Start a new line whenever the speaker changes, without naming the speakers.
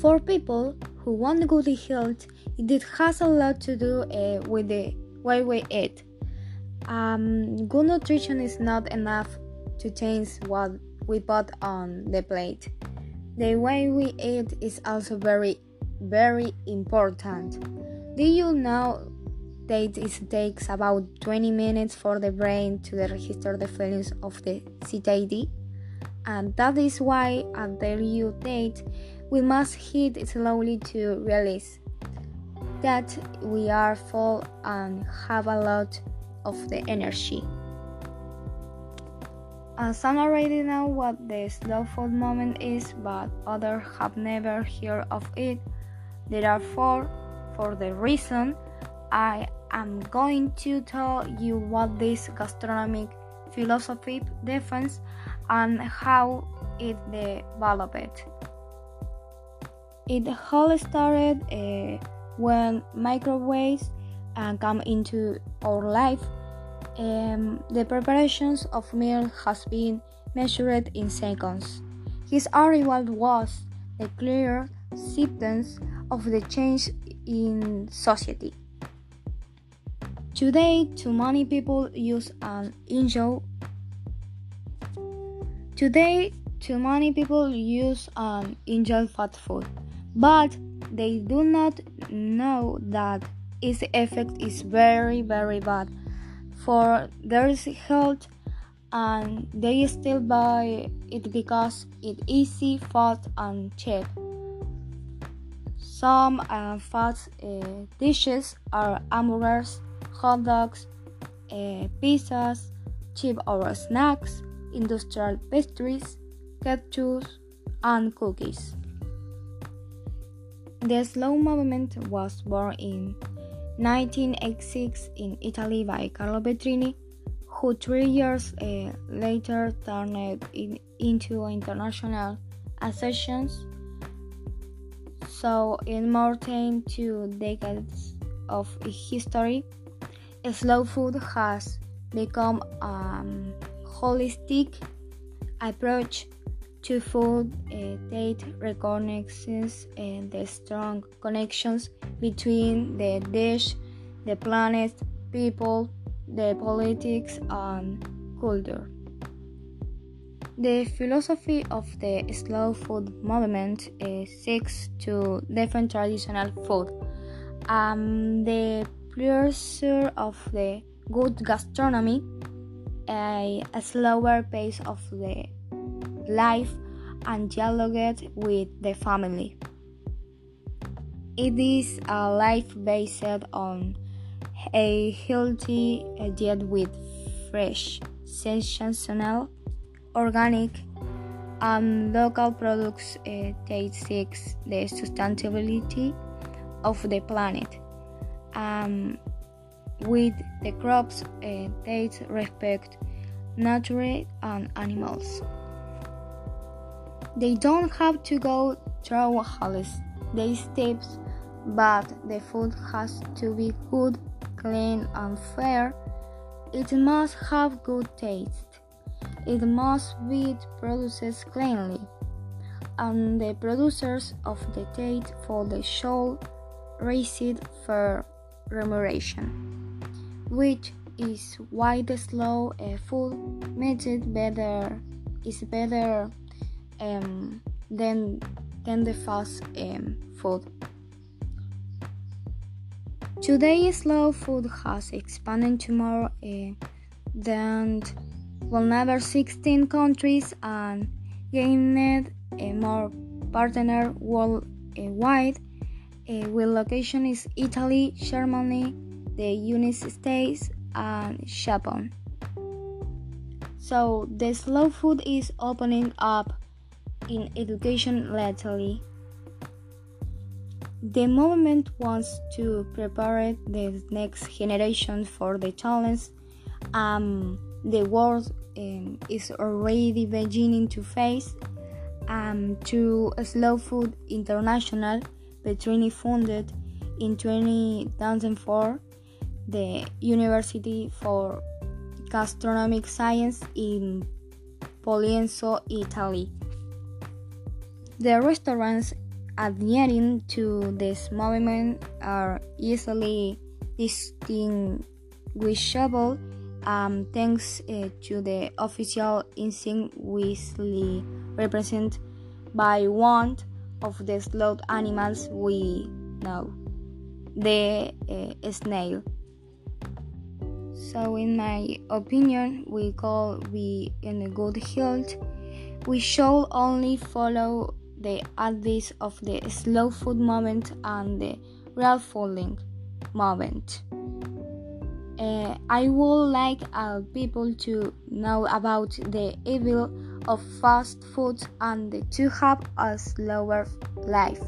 For people who want good health, it has a lot to do uh, with the way we eat. Um, good nutrition is not enough to change what we put on the plate. The way we eat is also very, very important. Do you know that it takes about 20 minutes for the brain to register the feelings of the satiety? And that is why the due date we must eat slowly to realize that we are full and have a lot of the energy. Some already know what the slow food moment is, but others have never heard of it. Therefore, for the reason, I am going to tell you what this gastronomic philosophy defines and how it developed. It all started uh, when microwaves uh, come into our life um, the preparations of meal has been measured in seconds. His arrival was a clear symptom of the change in society. Today, too many people use an enjoy. Today, too many people use an enjoy fast food, but they do not know that its effect is very, very bad for their health and they still buy it because it's easy, fast, and cheap. Some uh, fast uh, dishes are hamburgers, hot dogs, uh, pizzas, cheap or snacks, industrial pastries, ketchup, and cookies. The slow movement was born in 1986 in Italy by Carlo Petrini, who three years uh, later turned it into international associations. So, in more than two decades of history, slow food has become a holistic approach to food uh, that recognizes uh, the strong connections between the dish, the planet, people, the politics, and culture. The philosophy of the slow food movement uh, seeks to defend traditional food. Um, the pleasure of the good gastronomy, a, a slower pace of the life and dialogue with the family. It is a life based on a healthy diet with fresh, sensational, organic, and local products uh, that seeks the sustainability of the planet. Um, with the crops uh, that respect nature and animals. They don't have to go through all these steps, but the food has to be good, clean, and fair. It must have good taste. It must be produced cleanly, and the producers of the taste for the show receive fair remuneration, which is why the slow food method better is better um, than the fast um, food. Today, slow food has expanded to more uh, than 16 countries and gained a more partner worldwide. Uh, with location is Italy, Germany, the United States, and Japan. So the slow food is opening up in education lately. The movement wants to prepare the next generation for the challenge um, the world um, is already beginning to face. Um, to Slow Food International, Petrini funded in 2004 the University for Gastronomic Science in Pollenzo, Italy. The restaurants adhering to this movement are easily distinguishable um, thanks uh, to the official instinct represented by one of the slow animals we know, the uh, snail. So, in my opinion, we call be in a good health. We should only follow the advice of the slow food moment and the real fooding moment. Uh, I would like all people to know about the evil of fast food and to have a slower life.